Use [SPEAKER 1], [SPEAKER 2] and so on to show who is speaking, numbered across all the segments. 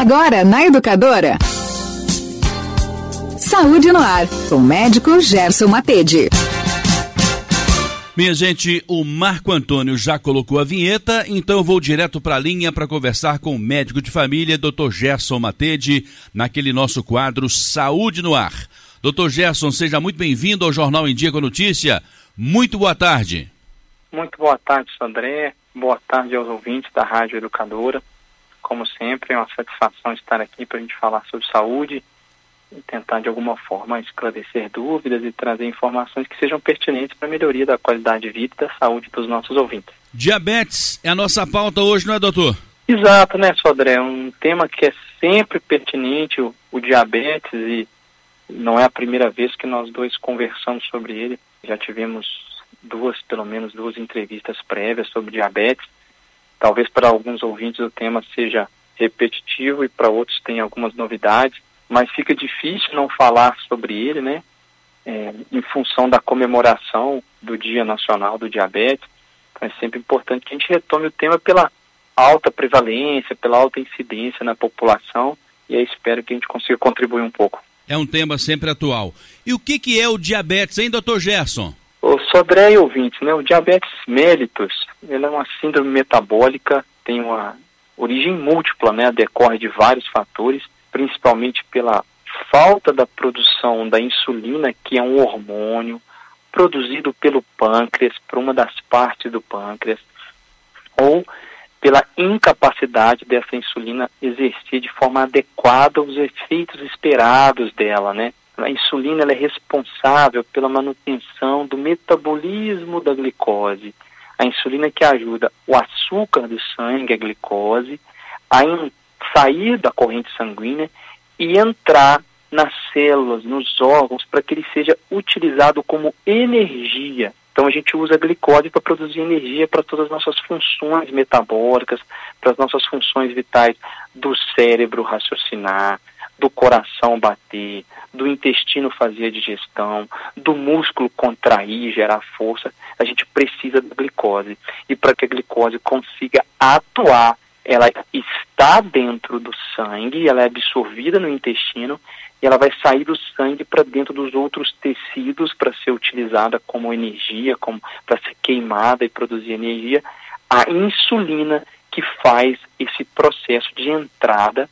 [SPEAKER 1] Agora na Educadora. Saúde no ar, com o médico Gerson Matede.
[SPEAKER 2] Minha gente, o Marco Antônio já colocou a vinheta, então eu vou direto para a linha para conversar com o médico de família, Dr. Gerson Matede, naquele nosso quadro Saúde no Ar. Dr. Gerson, seja muito bem-vindo ao Jornal em Dia com Notícia. Muito boa tarde.
[SPEAKER 3] Muito boa tarde, Sandré. Boa tarde aos ouvintes da Rádio Educadora. Como sempre, é uma satisfação estar aqui para a gente falar sobre saúde e tentar, de alguma forma, esclarecer dúvidas e trazer informações que sejam pertinentes para a melhoria da qualidade de vida e da saúde dos nossos ouvintes.
[SPEAKER 2] Diabetes é a nossa pauta hoje, não é, doutor?
[SPEAKER 3] Exato, né, Sodré? Um tema que é sempre pertinente, o, o diabetes, e não é a primeira vez que nós dois conversamos sobre ele. Já tivemos duas, pelo menos duas entrevistas prévias sobre diabetes. Talvez para alguns ouvintes o tema seja repetitivo e para outros tem algumas novidades, mas fica difícil não falar sobre ele, né? É, em função da comemoração do Dia Nacional do Diabetes. Então é sempre importante que a gente retome o tema pela alta prevalência, pela alta incidência na população e aí espero que a gente consiga contribuir um pouco.
[SPEAKER 2] É um tema sempre atual. E o que, que é o diabetes, hein, doutor Gerson?
[SPEAKER 3] O Sodré e ouvintes, né, o diabetes mellitus, é uma síndrome metabólica, tem uma origem múltipla, né, decorre de vários fatores, principalmente pela falta da produção da insulina, que é um hormônio produzido pelo pâncreas, por uma das partes do pâncreas, ou pela incapacidade dessa insulina exercer de forma adequada os efeitos esperados dela, né? A insulina é responsável pela manutenção do metabolismo da glicose. A insulina que ajuda o açúcar do sangue, a glicose, a sair da corrente sanguínea e entrar nas células, nos órgãos, para que ele seja utilizado como energia. Então a gente usa a glicose para produzir energia para todas as nossas funções metabólicas, para as nossas funções vitais do cérebro raciocinar, do coração bater, do intestino fazer a digestão, do músculo contrair, gerar força, a gente precisa da glicose. E para que a glicose consiga atuar, ela está dentro do sangue, ela é absorvida no intestino e ela vai sair do sangue para dentro dos outros tecidos para ser utilizada como energia, como para ser queimada e produzir energia. A insulina que faz esse processo de entrada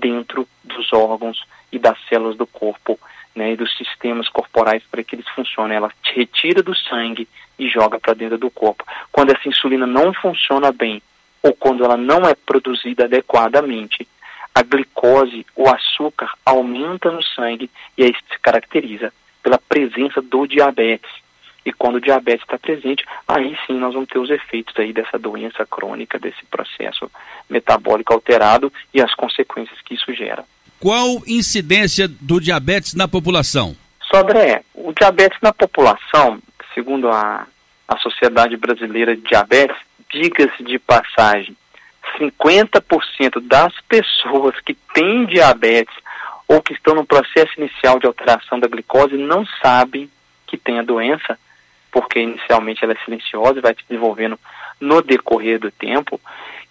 [SPEAKER 3] dentro dos órgãos e das células do corpo, né, e dos sistemas corporais para que eles funcionem. Ela retira do sangue e joga para dentro do corpo. Quando essa insulina não funciona bem ou quando ela não é produzida adequadamente, a glicose, o açúcar, aumenta no sangue e aí se caracteriza pela presença do diabetes. E quando o diabetes está presente, aí sim nós vamos ter os efeitos aí dessa doença crônica, desse processo metabólico alterado e as consequências que isso gera.
[SPEAKER 2] Qual incidência do diabetes na população?
[SPEAKER 3] Sobre o diabetes na população, segundo a, a Sociedade Brasileira de Diabetes, diga-se de passagem, 50% das pessoas que têm diabetes ou que estão no processo inicial de alteração da glicose não sabem que tem a doença, porque inicialmente ela é silenciosa e vai se desenvolvendo no decorrer do tempo.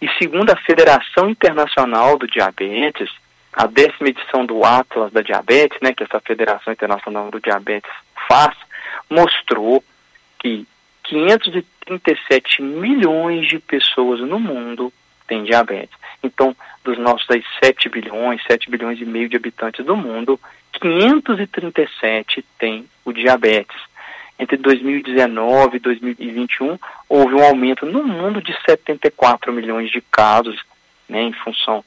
[SPEAKER 3] E segundo a Federação Internacional do Diabetes, a décima edição do Atlas da Diabetes, né, que essa Federação Internacional do Diabetes faz, mostrou que 537 milhões de pessoas no mundo têm diabetes. Então, dos nossos 7 bilhões, 7 bilhões e meio de habitantes do mundo, 537 têm o diabetes. Entre 2019 e 2021, houve um aumento no mundo de 74 milhões de casos, né, em função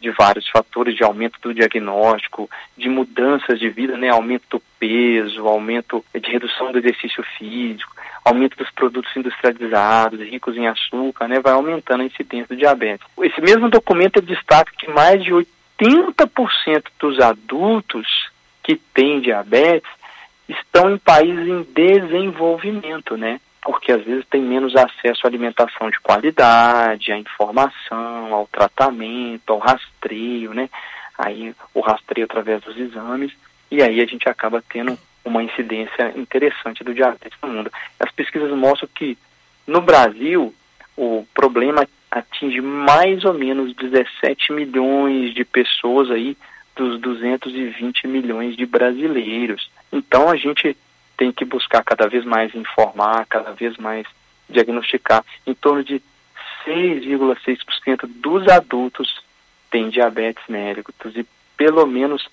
[SPEAKER 3] de vários fatores de aumento do diagnóstico, de mudanças de vida, né, aumento do peso, aumento de redução do exercício físico, aumento dos produtos industrializados, ricos em açúcar, né, vai aumentando a incidência do diabetes. Esse mesmo documento destaca que mais de 80% dos adultos que têm diabetes estão em países em desenvolvimento, né? porque às vezes tem menos acesso à alimentação de qualidade, à informação, ao tratamento, ao rastreio, né? Aí o rastreio através dos exames, e aí a gente acaba tendo uma incidência interessante do diabetes no mundo. As pesquisas mostram que no Brasil o problema atinge mais ou menos 17 milhões de pessoas aí dos 220 milhões de brasileiros. Então a gente tem que buscar cada vez mais informar, cada vez mais diagnosticar. Em torno de 6,6% dos adultos têm diabetes mellitus e pelo menos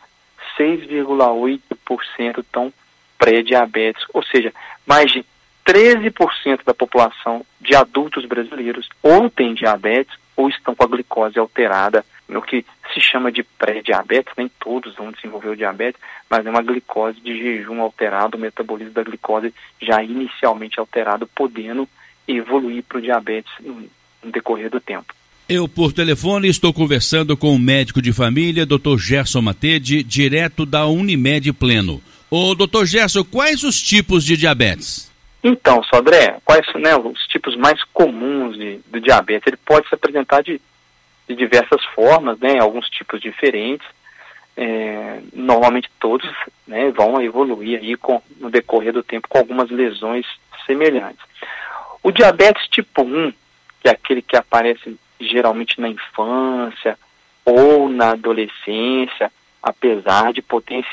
[SPEAKER 3] 6,8% estão pré-diabéticos, ou seja, mais de 13% da população de adultos brasileiros ou tem diabetes ou estão com a glicose alterada, no que se chama de pré-diabetes, nem todos vão desenvolver o diabetes, mas é uma glicose de jejum alterado, o metabolismo da glicose já inicialmente alterado, podendo evoluir para o diabetes no, no decorrer do tempo.
[SPEAKER 2] Eu, por telefone, estou conversando com o médico de família, Dr. Gerson Matede, direto da Unimed Pleno. Ô, doutor Gerson, quais os tipos de diabetes?
[SPEAKER 3] Então, Sodré, quais são né, os tipos mais comuns de, de diabetes? Ele pode se apresentar de, de diversas formas, né, alguns tipos diferentes. É, normalmente todos né, vão evoluir aí com, no decorrer do tempo com algumas lesões semelhantes. O diabetes tipo 1, que é aquele que aparece geralmente na infância ou na adolescência, apesar de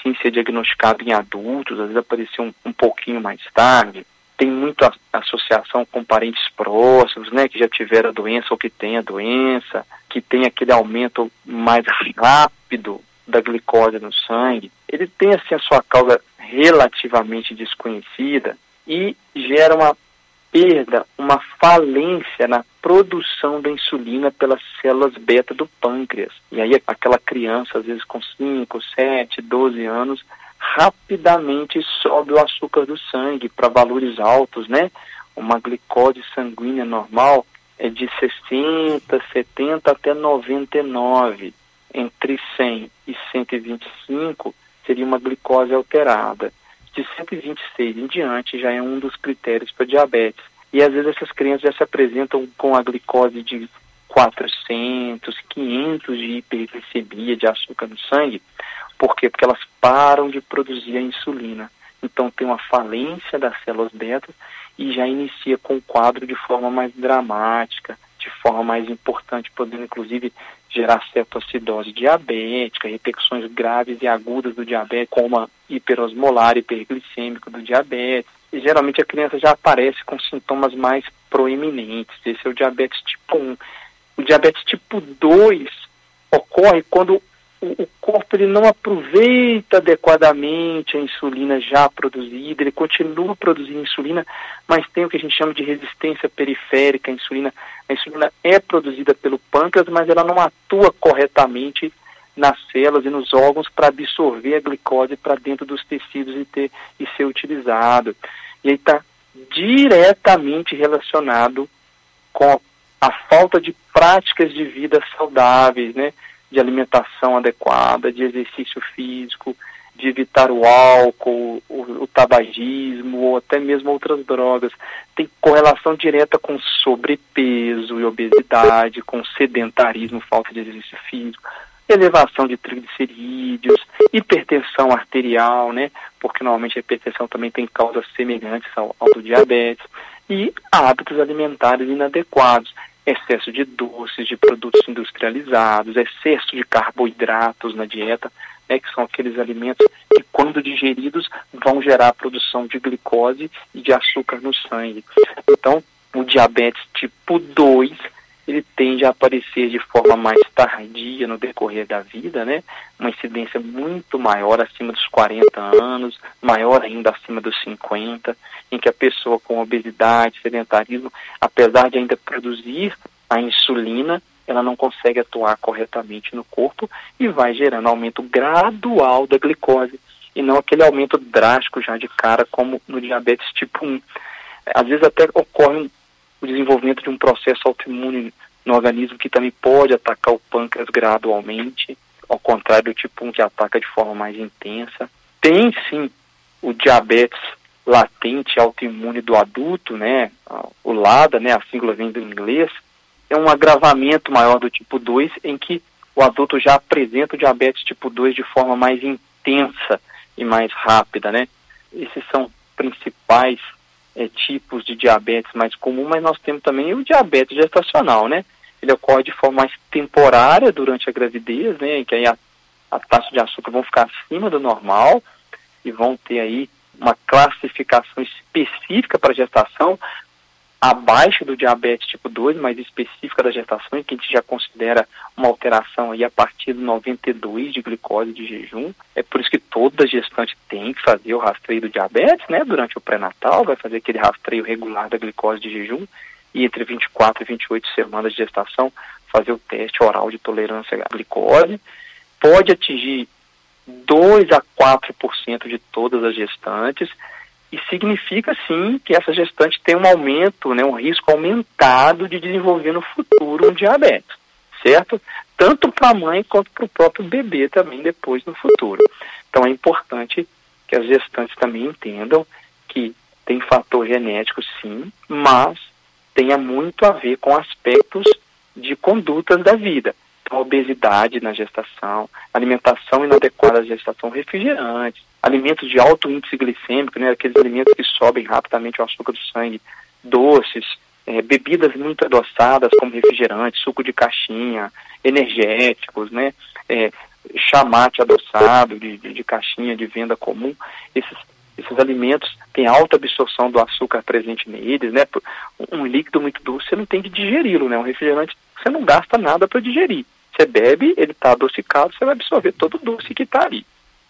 [SPEAKER 3] sim ser diagnosticado em adultos, às vezes aparecer um, um pouquinho mais tarde, tem muito a, associação com parentes próximos, né, que já tiveram a doença ou que tem a doença, que tem aquele aumento mais rápido da glicose no sangue. Ele tem assim a sua causa relativamente desconhecida e gera uma perda, uma falência na produção da insulina pelas células beta do pâncreas. E aí aquela criança, às vezes com 5, 7, 12 anos, rapidamente sobe o açúcar do sangue para valores altos, né? Uma glicose sanguínea normal é de 60, 70 até 99. Entre 100 e 125 seria uma glicose alterada de 126 em diante já é um dos critérios para diabetes. E às vezes essas crianças já se apresentam com a glicose de 400, 500 de hiperglicemia de açúcar no sangue. Por quê? Porque elas param de produzir a insulina. Então tem uma falência das células beta e já inicia com o quadro de forma mais dramática, de forma mais importante, podendo inclusive gerar cetoacidose diabética, repercussões graves e agudas do diabetes, como hiperosmolar, hiperglicêmico do diabetes. E geralmente a criança já aparece com sintomas mais proeminentes. Esse é o diabetes tipo 1. O diabetes tipo 2 ocorre quando o, corpo ele não aproveita adequadamente a insulina já produzida, ele continua produzindo insulina, mas tem o que a gente chama de resistência periférica à insulina. A insulina é produzida pelo pâncreas, mas ela não atua corretamente nas células e nos órgãos para absorver a glicose para dentro dos tecidos e, ter, e ser utilizado. E aí está diretamente relacionado com a falta de práticas de vida saudáveis, né? de alimentação adequada, de exercício físico, de evitar o álcool, o, o, tabagismo ou até mesmo outras drogas. Tem correlação direta com sobrepeso e obesidade, com sedentarismo, falta de exercício físico, elevação de triglicerídeos, hipertensão arterial, né? Porque normalmente a hipertensão também tem causas semelhantes ao, ao diabetes e hábitos alimentares inadequados excesso de doces, de produtos industrializados, excesso de carboidratos na dieta, né, que são aqueles alimentos que, quando digeridos, vão gerar a produção de glicose e de açúcar no sangue. Então, o diabetes tipo 2 ele tende a aparecer de forma mais tardia no decorrer da vida, né? Uma incidência muito maior acima dos 40 anos, maior ainda acima dos 50, em que a pessoa com obesidade, sedentarismo, apesar de ainda produzir a insulina, ela não consegue atuar corretamente no corpo e vai gerando aumento gradual da glicose e não aquele aumento drástico já de cara como no diabetes tipo 1. Às vezes até ocorre o desenvolvimento de um processo autoimune no organismo que também pode atacar o pâncreas gradualmente, ao contrário do tipo 1 que ataca de forma mais intensa. Tem sim o diabetes latente autoimune do adulto, né? O LADA, né? A sigla vem do inglês. É um agravamento maior do tipo 2 em que o adulto já apresenta o diabetes tipo 2 de forma mais intensa e mais rápida, né? Esses são principais é, tipos de diabetes mais comum, mas nós temos também o diabetes gestacional, né? ele ocorre de forma mais temporária durante a gravidez, né, que aí a, a taxa de açúcar vão ficar acima do normal e vão ter aí uma classificação específica para gestação, abaixo do diabetes tipo 2, mais específica da gestação, que a gente já considera uma alteração aí a partir do 92 de glicose de jejum. É por isso que toda gestante tem que fazer o rastreio do diabetes, né? Durante o pré-natal, vai fazer aquele rastreio regular da glicose de jejum e entre 24 e 28 semanas de gestação fazer o teste oral de tolerância à glicose. Pode atingir 2 a 4% de todas as gestantes, e significa sim que essa gestante tem um aumento, né, um risco aumentado de desenvolver no futuro um diabetes, certo? Tanto para a mãe quanto para o próprio bebê também depois no futuro. Então é importante que as gestantes também entendam que tem fator genético sim, mas tenha muito a ver com aspectos de condutas da vida. Então, obesidade na gestação, alimentação inadequada à gestação, refrigerantes, alimentos de alto índice glicêmico, né, aqueles alimentos que sobem rapidamente o açúcar do sangue, doces, é, bebidas muito adoçadas, como refrigerante, suco de caixinha, energéticos, né, é, chamate adoçado de, de, de, caixinha de venda comum, esses, esses alimentos têm alta absorção do açúcar presente neles, né, um líquido muito doce você não tem que digeri-lo, né, um refrigerante você não gasta nada para digerir, você bebe, ele está adocicado, você vai absorver todo o doce que está ali.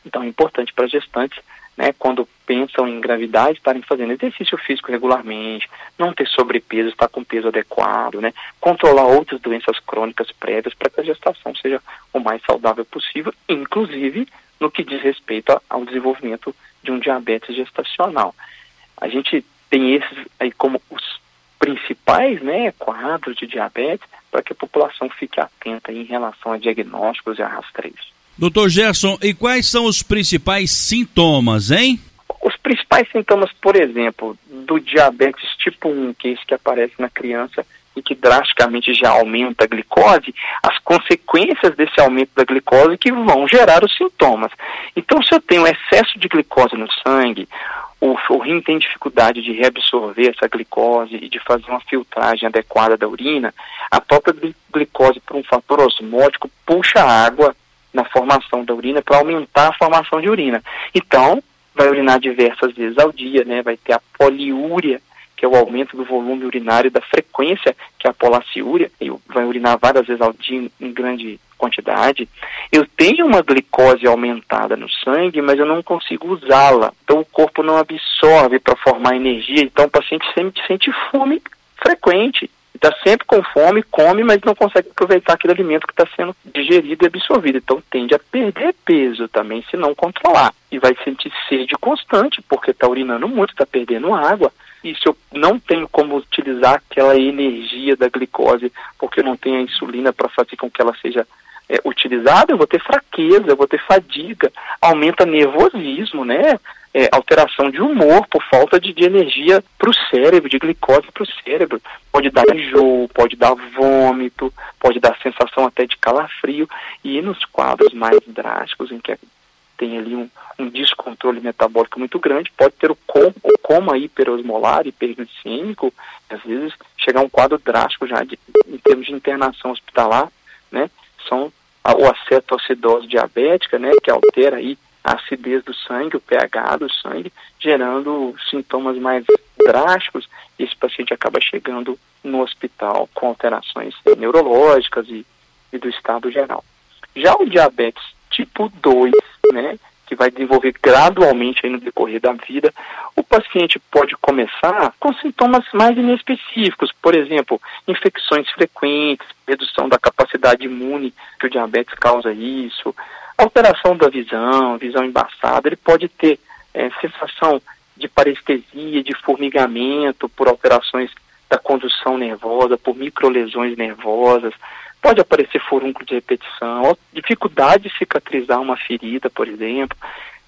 [SPEAKER 3] Então é importante para gestantes, né, quando pensam em gravidade, estarem fazendo exercício físico regularmente, não ter sobrepeso, estar com peso adequado, né, controlar outras doenças crônicas prévias para que a gestação seja o mais saudável possível, inclusive no que diz respeito ao desenvolvimento de um diabetes gestacional. A gente tem esses aí como os principais né, quadros de diabetes para que a população fique atenta em relação a diagnósticos e a rastreios.
[SPEAKER 2] Doutor Gerson, e quais são os principais sintomas, hein?
[SPEAKER 3] Os principais sintomas, por exemplo, do diabetes tipo 1, que é esse que aparece na criança e que drasticamente já aumenta a glicose, as consequências desse aumento da glicose que vão gerar os sintomas. Então, se eu tenho excesso de glicose no sangue, o, o rim tem dificuldade de reabsorver essa glicose e de fazer uma filtragem adequada da urina, a própria glicose, por um fator osmótico, puxa a água na formação da urina para aumentar a formação de urina. Então, vai urinar diversas vezes ao dia, né? Vai ter a poliúria, que é o aumento do volume urinário da frequência, que é a polaciúria, e vai urinar várias vezes ao dia em grande quantidade. Eu tenho uma glicose aumentada no sangue, mas eu não consigo usá-la. Então o corpo não absorve para formar energia, então o paciente sempre sente fome frequente está sempre com fome, come, mas não consegue aproveitar aquele alimento que está sendo digerido e absorvido. Então tende a perder peso também se não controlar. E vai sentir sede constante, porque está urinando muito, está perdendo água. E se eu não tenho como utilizar aquela energia da glicose, porque eu não tenho a insulina para fazer com que ela seja é, eu vou ter fraqueza, eu vou ter fadiga, aumenta nervosismo, né? É, alteração de humor por falta de, de energia para o cérebro, de glicose para o cérebro. Pode dar enjoo, pode dar vômito, pode dar sensação até de calafrio. E nos quadros mais drásticos, em que tem ali um, um descontrole metabólico muito grande, pode ter o, com, o coma hiperosmolar, hiperglicêmico, às vezes chegar a um quadro drástico já de, em termos de internação hospitalar, né? São ou a cetoacidose diabética, né, que altera aí a acidez do sangue, o pH do sangue, gerando sintomas mais drásticos, esse paciente acaba chegando no hospital com alterações neurológicas e, e do estado geral. Já o diabetes tipo 2, né, que vai desenvolver gradualmente no decorrer da vida, o paciente pode começar com sintomas mais inespecíficos, por exemplo, infecções frequentes, redução da capacidade imune que o diabetes causa isso, alteração da visão, visão embaçada, ele pode ter é, sensação de parestesia, de formigamento por alterações da condução nervosa, por microlesões nervosas, Pode aparecer furúnculo de repetição, dificuldade de cicatrizar uma ferida, por exemplo.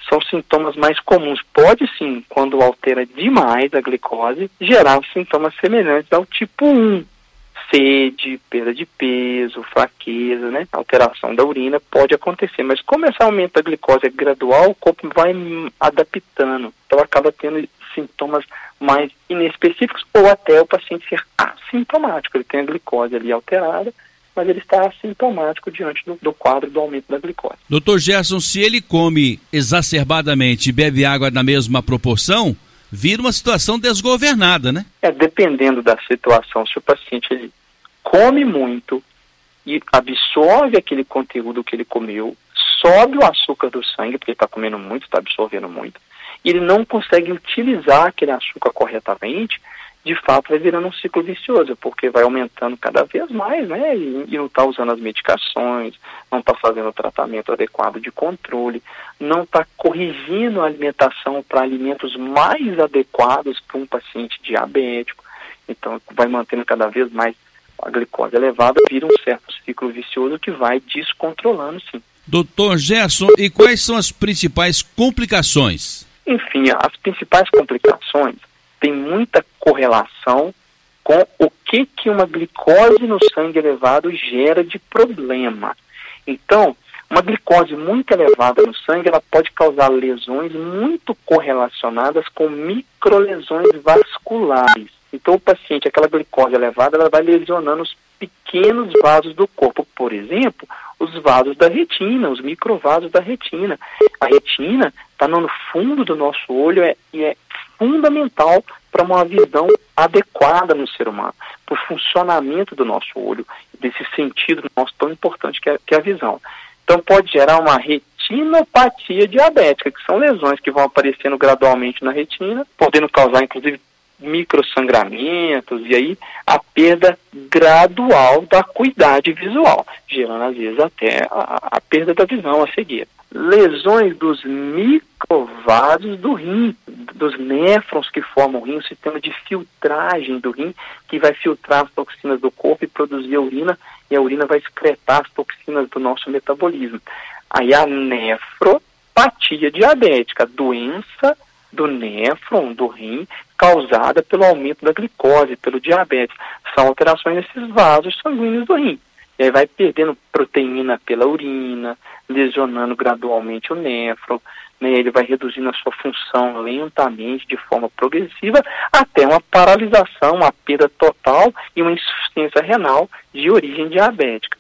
[SPEAKER 3] São sintomas mais comuns. Pode sim, quando altera demais a glicose, gerar sintomas semelhantes ao tipo 1, sede, perda de peso, fraqueza, né? Alteração da urina pode acontecer, mas como esse aumento da glicose é gradual, o corpo vai adaptando, então acaba tendo sintomas mais inespecíficos ou até o paciente ser assintomático, ele tem a glicose ali alterada, mas ele está assintomático diante do, do, quadro do aumento da glicose.
[SPEAKER 2] Doutor Gerson, se ele come exacerbadamente e bebe água na mesma proporção, vira uma situação desgovernada, né?
[SPEAKER 3] É, dependendo da situação, se o paciente ele come muito e absorve aquele conteúdo que ele comeu, sobe o açúcar do sangue, porque ele está comendo muito, está absorvendo muito, e ele não consegue utilizar aquele açúcar corretamente, de fato vai virando um ciclo vicioso, porque vai aumentando cada vez mais, né? E, e não está usando as medicações, não está fazendo o tratamento adequado de controle, não está corrigindo a alimentação para alimentos mais adequados para um paciente diabético. Então vai mantendo cada vez mais a glicose elevada, vira um certo ciclo vicioso que vai descontrolando, sim.
[SPEAKER 2] Doutor Gerson, e quais são as principais complicações?
[SPEAKER 3] Enfim, as principais complicações tem muita correlação com o que, que uma glicose no sangue elevado gera de problema. Então, uma glicose muito elevada no sangue, ela pode causar lesões muito correlacionadas com microlesões vasculares. Então, o paciente, aquela glicose elevada, ela vai lesionando os pequenos vasos do corpo. Por exemplo, os vasos da retina, os microvasos da retina. A retina está no fundo do nosso olho é, e é fundamental para uma visão adequada no ser humano, para o funcionamento do nosso olho, desse sentido nosso tão importante que é, que é a visão. Então pode gerar uma retinopatia diabética, que são lesões que vão aparecendo gradualmente na retina, podendo causar inclusive microsangramentos e aí a perda gradual da acuidade visual, gerando às vezes até a, a perda da visão a seguir lesões dos microvasos do rim, dos néfrons que formam o rim, o sistema de filtragem do rim, que vai filtrar as toxinas do corpo e produzir a urina, e a urina vai excretar as toxinas do nosso metabolismo. Aí a nefropatia diabética, doença do néfron, do rim, causada pelo aumento da glicose, pelo diabetes. São alterações nesses vasos sanguíneos do rim. E aí vai perdendo proteína pela urina, lesionando gradualmente o néfron, né, ele vai reduzindo a sua função lentamente, de forma progressiva, até uma paralisação, uma perda total e uma insuficiência renal de origem diabética.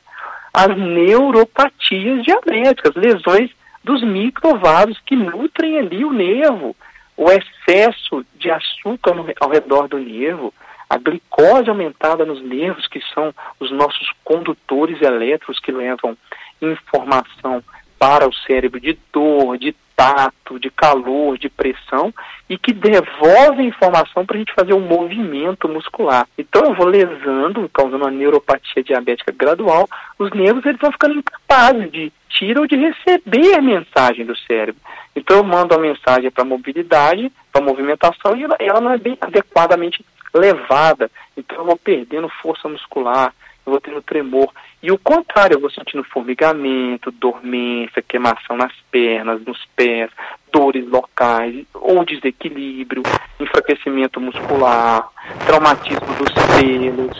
[SPEAKER 3] As neuropatias diabéticas, lesões dos microvasos que nutrem ali o nervo, o excesso de açúcar no, ao redor do nervo, a glicose aumentada nos nervos, que são os nossos condutores elétricos que levam informação para o cérebro de dor, de tato, de calor, de pressão e que devolvem informação para a gente fazer um movimento muscular. Então eu vou lesando, causando uma neuropatia diabética gradual, os nervos eles vão ficando incapazes de tirar ou de receber a mensagem do cérebro. Então eu mando a mensagem para a mobilidade, para a movimentação e ela, ela não é bem adequadamente levada. Então eu vou perdendo força muscular, eu vou tendo tremor. E o contrário, eu vou sentindo formigamento, dormência, queimação nas pernas, nos pés, dores locais, ou desequilíbrio, enfraquecimento muscular, traumatismo dos pelos,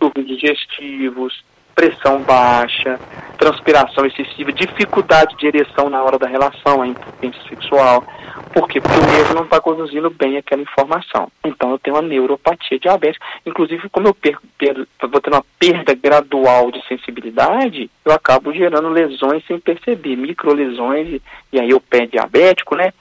[SPEAKER 3] distúrbios digestivos, pressão baixa, transpiração excessiva, dificuldade de ereção na hora da relação, a impotência sexual. Por quê? Porque o nervo não está conduzindo bem aquela informação. Então eu tenho uma neuropatia diabética. Inclusive, como eu perco, vou tendo uma perda gradual de sensibilidade, eu acabo gerando lesões sem perceber, microlesões, e, e aí o pé diabético, né?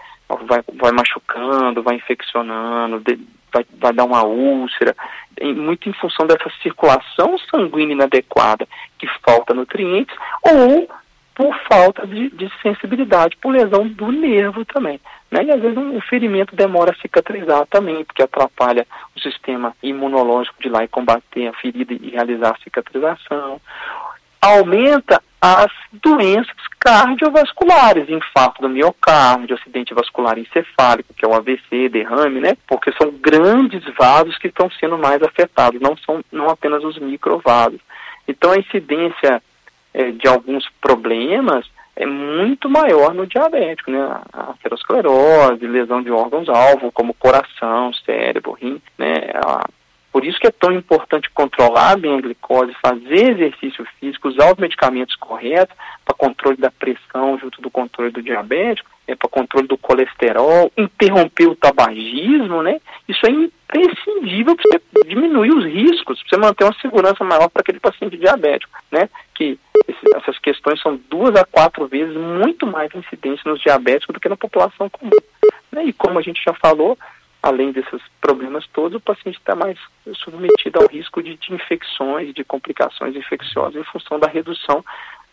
[SPEAKER 3] Vai, vai machucando, vai infeccionando, de, vai, vai dar uma úlcera, muito em função dessa circulação sanguínea inadequada, que falta nutrientes, ou por falta de, de sensibilidade, por lesão do nervo também. Né? E às vezes um, ferimento demora a cicatrizar também, porque atrapalha o sistema imunológico de lá e combater a ferida e realizar a cicatrização. Aumenta as doenças cardiovasculares, infarto do miocárdio, acidente vascular encefálico, que é o AVC, derrame, né? Porque são grandes vasos que estão sendo mais afetados, não são não apenas os microvasos. Então a incidência é, de alguns problemas é muito maior no diabético, né? A aterosclerose, lesão de órgãos-alvo, como coração, cérebro, rim, né? A, Por isso que é tão importante controlar bem a glicose, fazer exercício físico, usar os medicamentos corretos para controle da pressão junto do controle do diabético, é para controle do colesterol, interromper o tabagismo, né? Isso é imprescindível para você diminuir os riscos, para você manter uma segurança maior para aquele paciente diabético, né? Que esse, essas questões são duas a quatro vezes muito mais incidentes nos diabéticos do que na população comum. Né? E como a gente já falou, além desses problemas todos, o paciente está mais submetido ao risco de, de, infecções, de complicações infecciosas em função da redução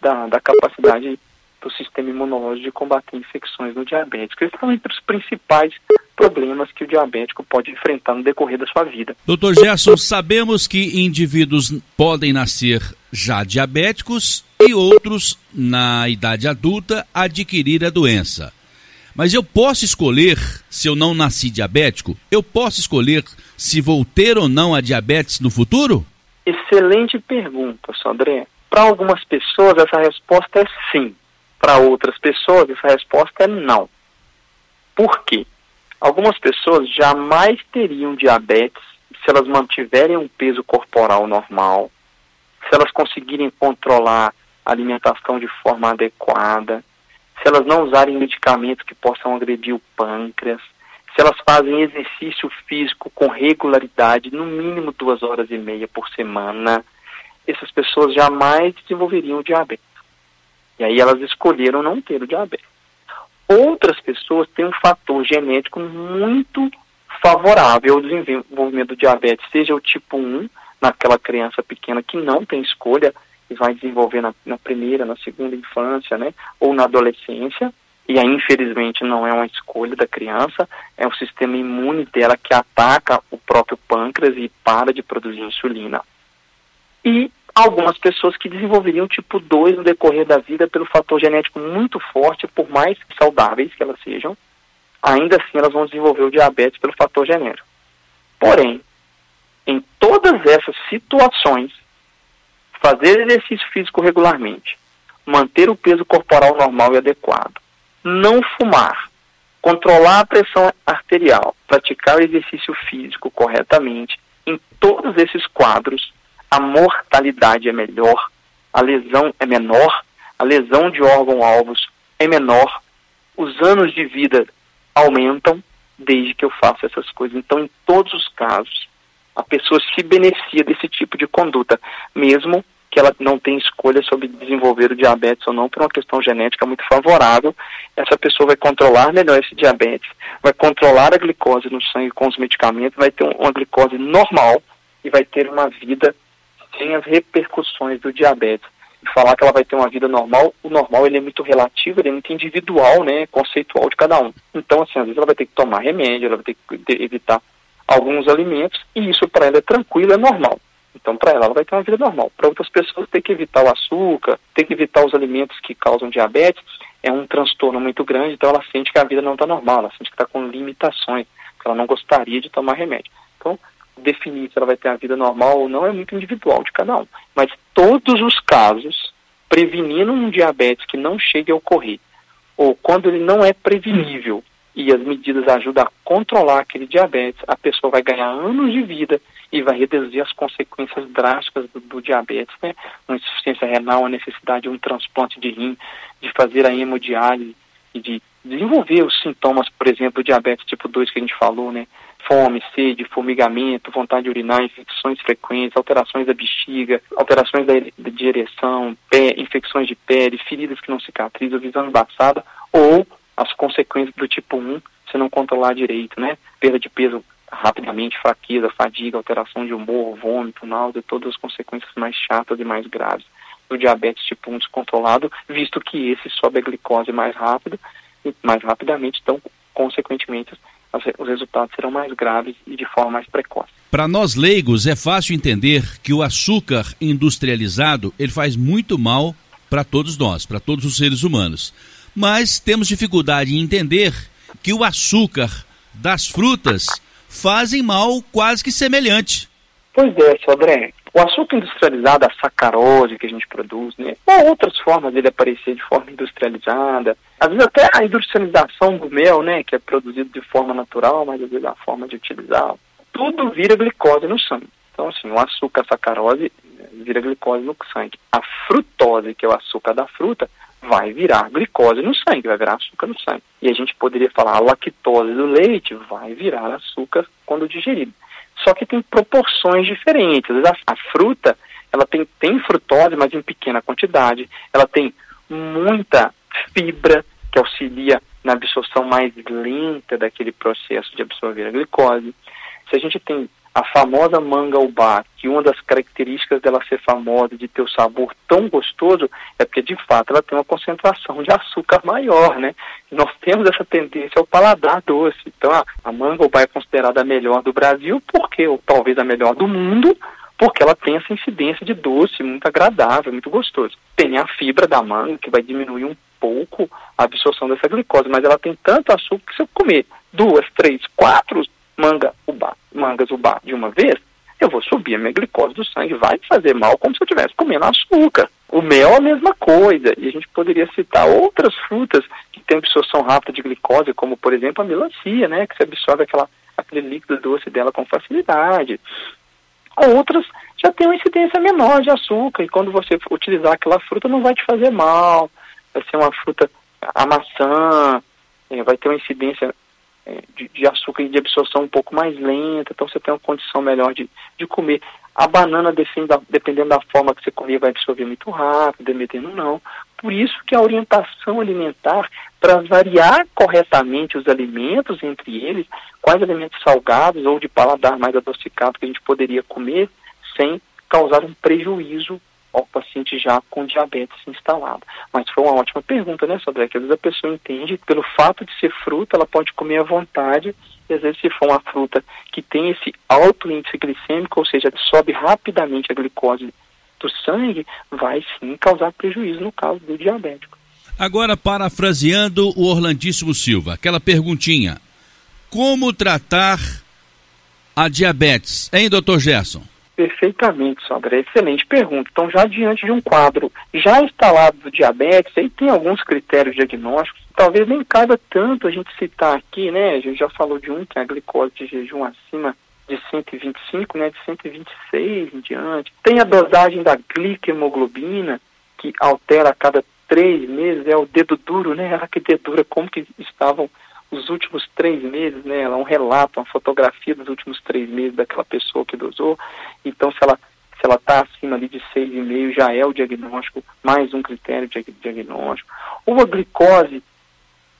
[SPEAKER 3] da, da capacidade do sistema imunológico de combater infecções no diabético. Esses são entre os principais problemas que o diabético pode enfrentar no decorrer da sua vida.
[SPEAKER 2] Doutor Gerson, sabemos que indivíduos podem nascer já diabéticos e outros, na idade adulta, adquirir a doença. Mas eu posso escolher, se eu não nasci diabético, eu posso escolher se vou ter ou não a diabetes no futuro?
[SPEAKER 3] Excelente pergunta, Sandré. Para algumas pessoas essa resposta é sim. Para outras pessoas essa resposta é não. Por quê? Algumas pessoas jamais teriam diabetes se elas mantiverem um peso corporal normal, se elas conseguirem controlar a alimentação de forma adequada, se elas não usarem medicamentos que possam agredir o pâncreas, se elas fazem exercício físico com regularidade, no mínimo duas horas e meia por semana, essas pessoas jamais desenvolveriam diabetes. E aí elas escolheram não ter o diabetes. Outras pessoas têm um fator genético muito favorável ao desenvolvimento do diabetes, seja o tipo 1, naquela criança pequena que não tem escolha, e vai desenvolver na, na primeira, na segunda infância, né, ou na adolescência, e aí infelizmente não é uma escolha da criança, é o sistema imune dela que ataca o próprio pâncreas e para de produzir insulina. E algumas pessoas que desenvolveriam tipo 2 no decorrer da vida pelo fator genético muito forte, por mais saudáveis que elas sejam, ainda assim elas vão desenvolver o diabetes pelo fator genético. Porém, em todas essas situações, fazer exercício físico regularmente, manter o peso corporal normal e adequado, não fumar, controlar a pressão arterial, praticar o exercício físico corretamente, em todos esses quadros, a mortalidade é melhor, a lesão é menor, a lesão de órgão-alvos é menor, os anos de vida aumentam desde que eu faça essas coisas. Então, em todos os casos, a pessoa se beneficia desse tipo de conduta, mesmo que ela não tem escolha sobre desenvolver o diabetes ou não por uma questão genética muito favorável. Essa pessoa vai controlar melhor esse diabetes, vai controlar a glicose no sangue com os medicamentos, vai ter uma glicose normal e vai ter uma vida sem as repercussões do diabetes. E falar que ela vai ter uma vida normal, o normal ele é muito relativo, ele é muito individual, né, conceitual de cada um. Então, assim, às vezes ela vai ter que tomar remédio, ela vai ter que evitar alguns alimentos, e isso para ela é tranquilo, é normal. Então, para ela, ela vai ter uma vida normal. Para outras pessoas, tem que evitar o açúcar, tem que evitar os alimentos que causam diabetes, é um transtorno muito grande, então ela sente que a vida não está normal, ela sente que está com limitações, que ela não gostaria de tomar remédio. Então, definir se ela vai ter a vida normal ou não é muito individual de cada um. Mas todos os casos, prevenindo um diabetes que não chegue a ocorrer, ou quando ele não é prevenível, e as medidas ajudam a controlar aquele diabetes, a pessoa vai ganhar anos de vida e vai reduzir as consequências drásticas do, do diabetes, né? Uma insuficiência renal, a necessidade de um transplante de rim, de fazer a hemodiálise e de desenvolver os sintomas, por exemplo, do diabetes tipo 2 que a gente falou, né? Fome, sede, formigamento, vontade de urinar, infecções frequentes, alterações da bexiga, alterações da, de ereção, pé, infecções de pele, feridas que não cicatrizam, visão embaçada ou as consequências do tipo 1 se não controlar direito, né? Perda de peso rapidamente, fraqueza, fadiga, alteração de humor, vômito, náusea, todas as consequências mais chatas e mais graves do diabetes tipo 1 descontrolado, visto que esse sobe a glicose mais rápido e mais rapidamente, então, consequentemente, os resultados serão mais graves e de forma mais precoce.
[SPEAKER 2] Para nós leigos, é fácil entender que o açúcar industrializado ele faz muito mal para todos nós, para todos os seres humanos mas temos dificuldade em entender que o açúcar das frutas fazem mal quase que semelhante.
[SPEAKER 3] Pois é, Sodré. O açúcar industrializado, a sacarose que a gente produz, né? Ou outras formas dele aparecer de forma industrializada. Às vezes até a industrialização do mel, né? Que é produzido de forma natural, mas às vezes a forma de utilizar. Tudo vira glicose no sangue. Então, assim, o açúcar sacarose vira glicose no sangue. A frutose, que é o açúcar da fruta, vai virar glicose no sangue, vai virar açúcar no sangue. E a gente poderia falar a lactose do leite vai virar açúcar quando digerido. Só que tem proporções diferentes. A, a fruta, ela tem, tem frutose, mas em pequena quantidade. Ela tem muita fibra que auxilia na absorção mais lenta daquele processo de absorver a glicose. Se a gente tem a famosa manga ubá, que uma das características dela ser famosa, de ter o sabor tão gostoso, é porque de fato ela tem uma concentração de açúcar maior, né? nós temos essa tendência ao paladar doce. Então a, a manga ubá é considerada a melhor do Brasil, porque, ou talvez a melhor do mundo, porque ela tem essa incidência de doce muito agradável, muito gostoso. Tem a fibra da manga, que vai diminuir um pouco a absorção dessa glicose, mas ela tem tanto açúcar que se eu comer duas, três, quatro manga ubá, mangas ubá de uma vez, eu vou subir a minha glicose do sangue, vai fazer mal como se eu estivesse comendo açúcar. O mel é a mesma coisa, e a gente poderia citar outras frutas que têm absorção rápida de glicose, como por exemplo a melancia, né, que se absorve aquela, aquele líquido doce dela com facilidade. Outras já têm uma incidência menor de açúcar, e quando você utilizar aquela fruta não vai te fazer mal, vai ser uma fruta, a maçã, é, vai ter uma incidência de, de, açúcar e de absorção um pouco mais lenta, então você tem uma condição melhor de, de comer. A banana, dependendo da forma que você comer, vai absorver muito rápido, dependendo não. Por isso que a orientação alimentar, para variar corretamente os alimentos entre eles, quais alimentos salgados ou de paladar mais adocicado que a gente poderia comer sem causar um prejuízo ao paciente já com diabetes instalado. Mas foi uma ótima pergunta, né, Sodré? Que às vezes a pessoa entende que pelo fato de ser fruta, ela pode comer à vontade, e às vezes se for uma fruta que tem esse alto índice glicêmico, ou seja, sobe rapidamente a glicose do sangue, vai sim causar prejuízo no caso do diabético.
[SPEAKER 2] Agora, parafraseando o Orlandíssimo Silva, aquela perguntinha: como tratar a diabetes, hein, doutor Gerson?
[SPEAKER 3] Perfeitamente, Sandra. Excelente pergunta. Então, já diante de um quadro já instalado do diabetes, aí tem alguns critérios diagnósticos. Talvez nem caiba tanto a gente citar aqui, né? A gente já falou de um, que é a glicose de jejum acima de 125, né? De 126 em diante. Tem a dosagem da glicemoglobina, que altera a cada três meses. É o dedo duro, né? Ela que dedura como que estavam os últimos três meses, né? É um relato, uma fotografia dos últimos três meses daquela pessoa que dosou. Então, se ela se ela está acima ali de 6,5, já é o diagnóstico, mais um critério de diagnóstico. Ou a glicose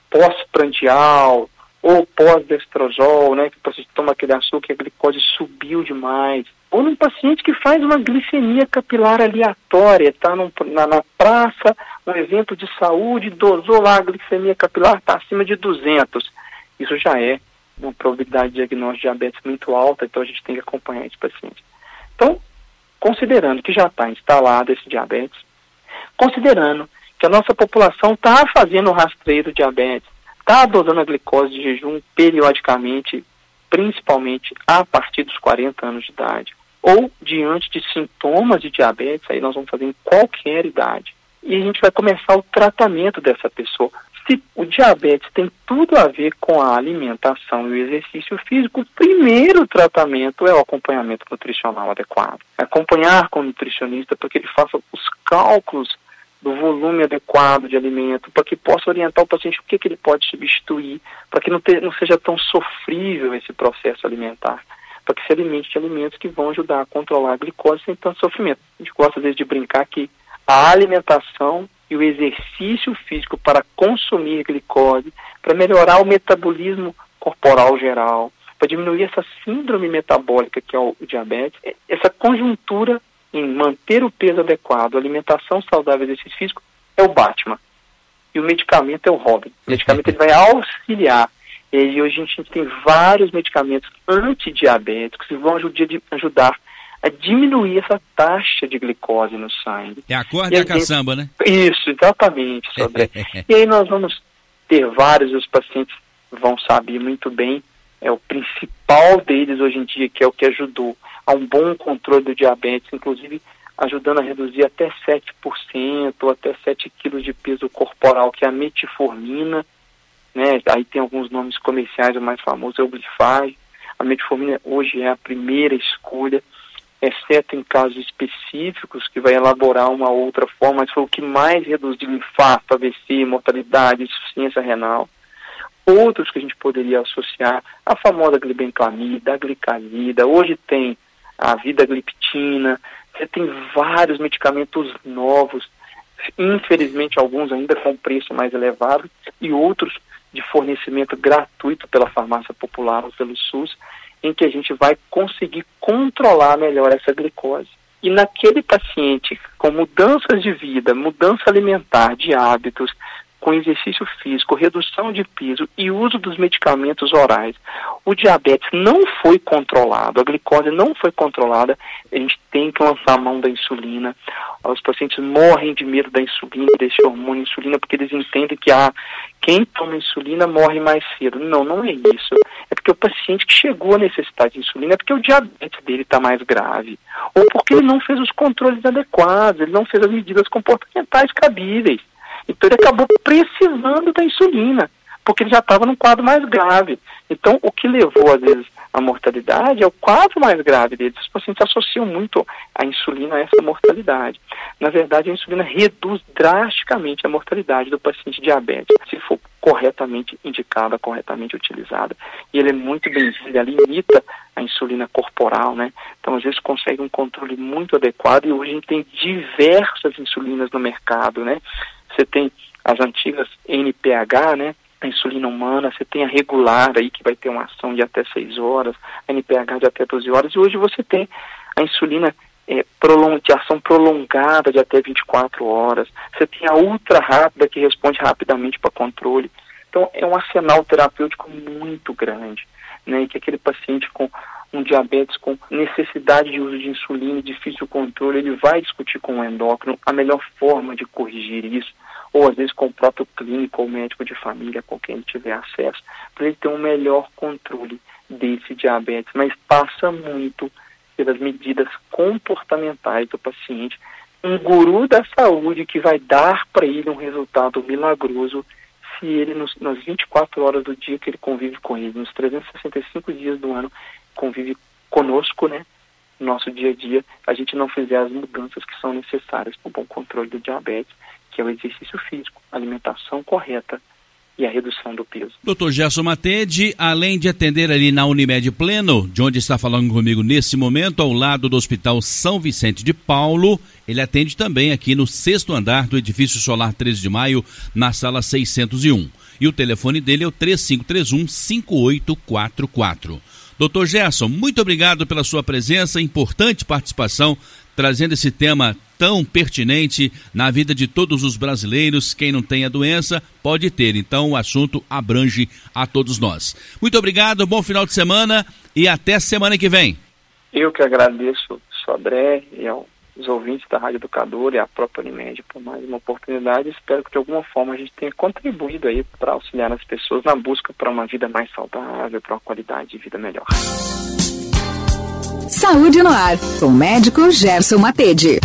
[SPEAKER 3] pós-prandial, ou pós-destrozol, né, que o paciente toma aquele açúcar e a glicose subiu demais. Ou num paciente que faz uma glicemia capilar aleatória, está na, na praça, um evento de saúde, dosou lá a glicemia capilar, está acima de 200. Isso já é uma probabilidade de diagnóstico de diabetes muito alta, então a gente tem que acompanhar esse paciente. Então, considerando que já está instalado esse diabetes, considerando que a nossa população está fazendo o rastreio do diabetes, está dosando a glicose de jejum periodicamente, principalmente a partir dos 40 anos de idade, ou diante de sintomas de diabetes, aí nós vamos fazer em qualquer idade. E a gente vai começar o tratamento dessa pessoa. Se o diabetes tem tudo a ver com a alimentação e o exercício físico, o primeiro tratamento é o acompanhamento nutricional adequado. É acompanhar com o nutricionista para que ele faça os cálculos do volume adequado de alimento, para que possa orientar o paciente o que, que ele pode substituir, para que não, não seja tão sofrível esse processo alimentar, para que se alimente de alimentos que vão ajudar a controlar a glicose sem tanto sofrimento. A gente gosta, às vezes, de brincar que a alimentação e o exercício físico para consumir glicose, para melhorar o metabolismo corporal geral, para diminuir essa síndrome metabólica que é o diabetes, essa conjuntura em manter o peso adequado, alimentação saudável e exercício físico, é o Batman. E o medicamento é o Robin. O medicamento ele vai auxiliar. E hoje a gente tem vários medicamentos antidiabéticos que vão ajudar a diminuir essa taxa de glicose no sangue.
[SPEAKER 2] É a corda e a caçamba, né?
[SPEAKER 3] Isso, exatamente, Sodré. e aí nós vamos ter vários, os pacientes vão saber muito bem, é o principal deles hoje em dia, que é o que ajudou a um bom controle do diabetes, inclusive ajudando a reduzir até 7% ou até 7 quilos de peso corporal, que é a metformina, né? Aí tem alguns nomes comerciais, o mais famoso é o Glifage. A metformina hoje é a primeira escolha. Exceto em casos específicos, que vai elaborar uma outra forma, mas foi o que mais reduziu infarto, AVC, mortalidade, insuficiência renal. Outros que a gente poderia associar, a famosa glibenclamida, a glicalida, hoje tem a vidagliptina, você tem vários medicamentos novos, infelizmente alguns ainda com preço mais elevado e outros de fornecimento gratuito pela farmácia popular ou pelo SUS, em que a gente vai conseguir controlar melhor essa glicose. E naquele paciente com mudanças de vida, mudança alimentar, de hábitos, com exercício físico, redução de peso e uso dos medicamentos orais, o diabetes não foi controlado, a glicose não foi controlada, a gente tem que lançar a mão da insulina. Os pacientes morrem de medo da insulina, desse hormônio insulina, porque eles entendem que ah, quem toma insulina morre mais cedo. Não, não é isso. É porque o paciente que chegou à necessidade de insulina é porque o diabetes dele está mais grave. Ou porque ele não fez os controles adequados, ele não fez as medidas comportamentais cabíveis. Então ele acabou precisando da insulina, porque ele já estava num quadro mais grave. Então o que levou, às vezes, à mortalidade é o quadro mais grave deles. Os pacientes associam muito a insulina a essa mortalidade. Na verdade, a insulina reduz drasticamente a mortalidade do paciente diabético, se for corretamente indicada, corretamente utilizada. E ele é muito bem-vindo, ela limita a insulina corporal, né? Então, às vezes, consegue um controle muito adequado e hoje a gente tem diversas insulinas no mercado, né? Você tem as antigas NPH, né? A insulina humana, você tem a regular aí que vai ter uma ação de até 6 horas, a NPH de até 12 horas, e hoje você tem a insulina é, de ação prolongada de até 24 horas. Você tem a ultra rápida que responde rapidamente para controle. Então é um arsenal terapêutico muito grande, né? E que aquele paciente com um diabetes com necessidade de uso de insulina difícil controle, ele vai discutir com o endócrino a melhor forma de corrigir isso ou às vezes com o próprio clínico ou médico de família, com quem ele tiver acesso, para ele ter um melhor controle desse diabetes. Mas passa muito pelas medidas comportamentais do paciente, um guru da saúde que vai dar para ele um resultado milagroso se ele, nos, nas 24 horas do dia que ele convive com ele, nos 365 dias do ano, convive conosco, né? No nosso dia a dia, a gente não fizer as mudanças que são necessárias para o bom controle do diabetes que é o exercício físico, alimentação correta e a redução do peso.
[SPEAKER 2] Doutor Gerson Matede, além de atender ali na Unimed Pleno, de onde está falando comigo nesse momento, ao lado do Hospital São Vicente de Paulo, ele atende também aqui no sexto andar do edifício solar 13 de maio, na sala 601. E o telefone dele é o 3531 5844. Doutor Gerson, muito obrigado pela sua presença, importante participação, trazendo esse tema tão pertinente na vida de todos os brasileiros. Quem não tem a doença pode ter. Então o assunto abrange a todos nós. Muito obrigado, bom final de semana e até semana que vem.
[SPEAKER 3] Eu que agradeço, Sodré, e aos ouvintes da Rádio Educadora e à própria Unimed por mais uma oportunidade. Espero que de alguma forma a gente tenha contribuído aí para auxiliar as pessoas na busca para uma vida mais saudável, para uma qualidade de vida melhor.
[SPEAKER 1] Saúde no ar, com o médico Gerson Matede.